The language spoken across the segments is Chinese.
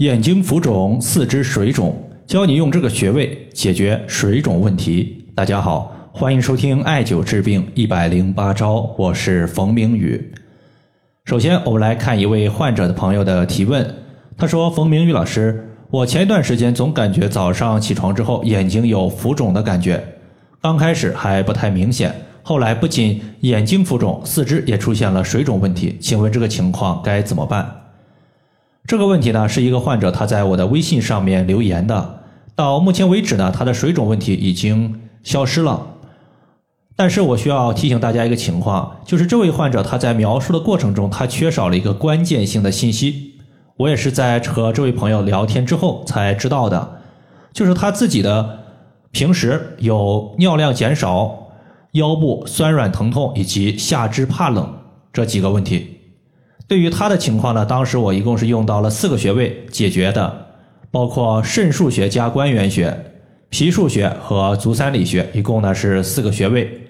眼睛浮肿、四肢水肿，教你用这个穴位解决水肿问题。大家好，欢迎收听艾灸治病一百零八招，我是冯明宇。首先，我们来看一位患者的朋友的提问。他说：“冯明宇老师，我前一段时间总感觉早上起床之后眼睛有浮肿的感觉，刚开始还不太明显，后来不仅眼睛浮肿，四肢也出现了水肿问题。请问这个情况该怎么办？”这个问题呢，是一个患者他在我的微信上面留言的。到目前为止呢，他的水肿问题已经消失了。但是我需要提醒大家一个情况，就是这位患者他在描述的过程中，他缺少了一个关键性的信息。我也是在和这位朋友聊天之后才知道的，就是他自己的平时有尿量减少、腰部酸软疼痛以及下肢怕冷这几个问题。对于他的情况呢，当时我一共是用到了四个穴位解决的，包括肾腧穴加关元穴、脾腧穴和足三里穴，一共呢是四个穴位。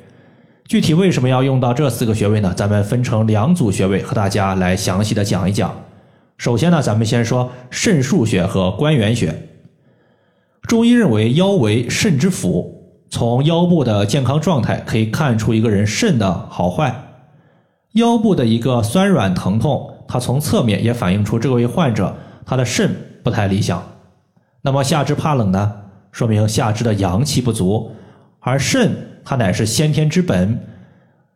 具体为什么要用到这四个穴位呢？咱们分成两组穴位和大家来详细的讲一讲。首先呢，咱们先说肾腧穴和关元穴。中医认为腰为肾之府，从腰部的健康状态可以看出一个人肾的好坏。腰部的一个酸软疼痛，它从侧面也反映出这位患者他的肾不太理想。那么下肢怕冷呢，说明下肢的阳气不足，而肾它乃是先天之本，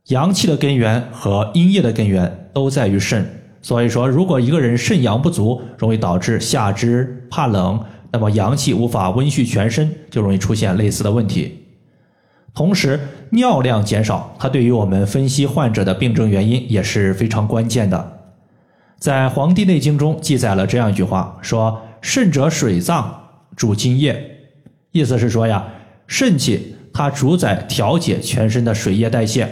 阳气的根源和阴液的根源都在于肾。所以说，如果一个人肾阳不足，容易导致下肢怕冷，那么阳气无法温煦全身，就容易出现类似的问题。同时，尿量减少，它对于我们分析患者的病症原因也是非常关键的。在《黄帝内经》中记载了这样一句话，说：“肾者水脏，主津液。”意思是说呀，肾气它主宰调节全身的水液代谢，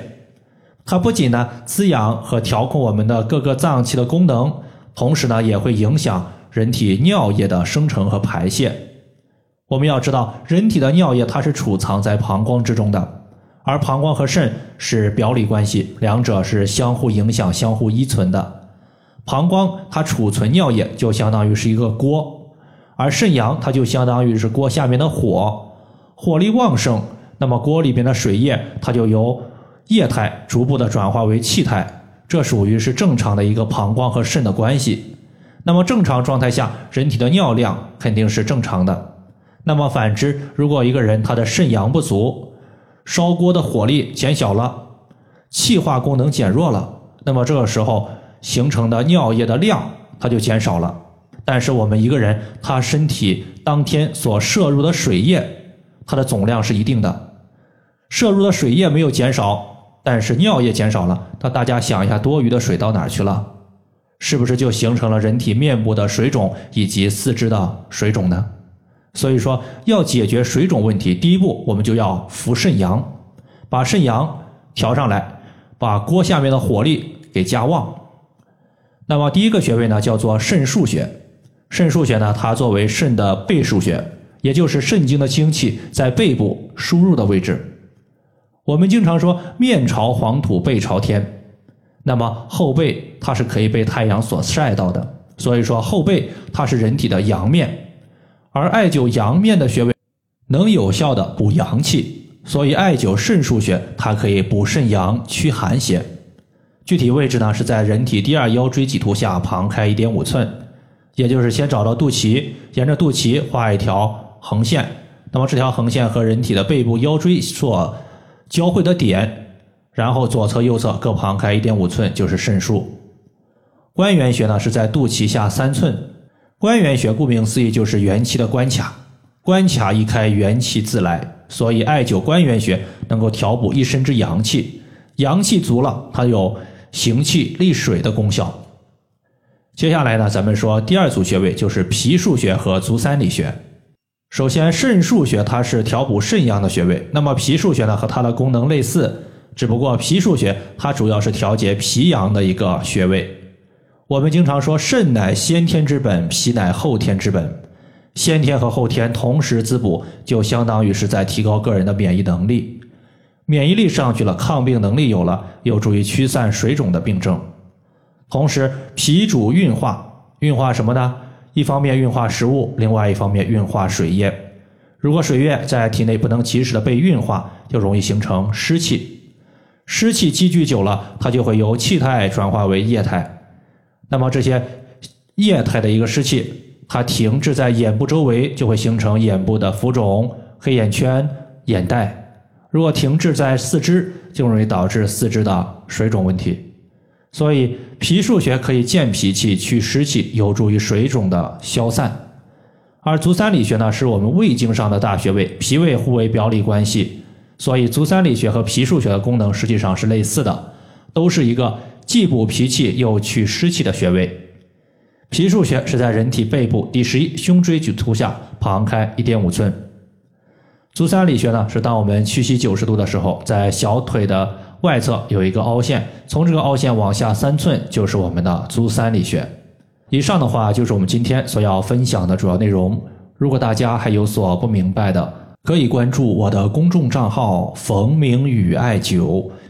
它不仅呢滋养和调控我们的各个脏器的功能，同时呢也会影响人体尿液的生成和排泄。我们要知道，人体的尿液它是储藏在膀胱之中的，而膀胱和肾是表里关系，两者是相互影响、相互依存的。膀胱它储存尿液，就相当于是一个锅，而肾阳它就相当于是锅下面的火，火力旺盛，那么锅里边的水液它就由液态逐步的转化为气态，这属于是正常的一个膀胱和肾的关系。那么正常状态下，人体的尿量肯定是正常的。那么反之，如果一个人他的肾阳不足，烧锅的火力减小了，气化功能减弱了，那么这个时候形成的尿液的量它就减少了。但是我们一个人他身体当天所摄入的水液，它的总量是一定的，摄入的水液没有减少，但是尿液减少了，那大家想一下，多余的水到哪儿去了？是不是就形成了人体面部的水肿以及四肢的水肿呢？所以说，要解决水肿问题，第一步我们就要扶肾阳，把肾阳调上来，把锅下面的火力给加旺。那么第一个穴位呢，叫做肾腧穴。肾腧穴呢，它作为肾的背腧穴，也就是肾经的精气在背部输入的位置。我们经常说面朝黄土背朝天，那么后背它是可以被太阳所晒到的，所以说后背它是人体的阳面。而艾灸阳面的穴位能有效的补阳气，所以艾灸肾腧穴它可以补肾阳、驱寒邪。具体位置呢是在人体第二腰椎棘突下旁开一点五寸，也就是先找到肚脐，沿着肚脐画一条横线，那么这条横线和人体的背部腰椎所交汇的点，然后左侧右侧各旁开一点五寸就是肾腧。关元穴呢是在肚脐下三寸。关元穴顾名思义就是元气的关卡，关卡一开，元气自来，所以艾灸关元穴能够调补一身之阳气，阳气足了，它有行气利水的功效。接下来呢，咱们说第二组穴位就是脾腧穴和足三里穴。首先，肾腧穴它是调补肾阳的穴位，那么脾腧穴呢和它的功能类似，只不过脾腧穴它主要是调节脾阳的一个穴位。我们经常说，肾乃先天之本，脾乃后天之本。先天和后天同时滋补，就相当于是在提高个人的免疫能力。免疫力上去了，抗病能力有了，有助于驱散水肿的病症。同时，脾主运化，运化什么呢？一方面运化食物，另外一方面运化水液。如果水液在体内不能及时的被运化，就容易形成湿气。湿气积聚久了，它就会由气态转化为液态。那么这些液态的一个湿气，它停滞在眼部周围，就会形成眼部的浮肿、黑眼圈、眼袋。如果停滞在四肢，就容易导致四肢的水肿问题。所以，脾腧穴可以健脾气、祛湿气，有助于水肿的消散。而足三里穴呢，是我们胃经上的大穴位，脾胃互为表里关系。所以，足三里穴和脾腧穴的功能实际上是类似的，都是一个既补脾气又去湿气的穴位。脾腧穴是在人体背部第十一胸椎棘突下旁开一点五寸。足三里穴呢，是当我们屈膝九十度的时候，在小腿的外侧有一个凹陷，从这个凹陷往下三寸就是我们的足三里穴。以上的话就是我们今天所要分享的主要内容。如果大家还有所不明白的，可以关注我的公众账号“冯明宇艾灸”，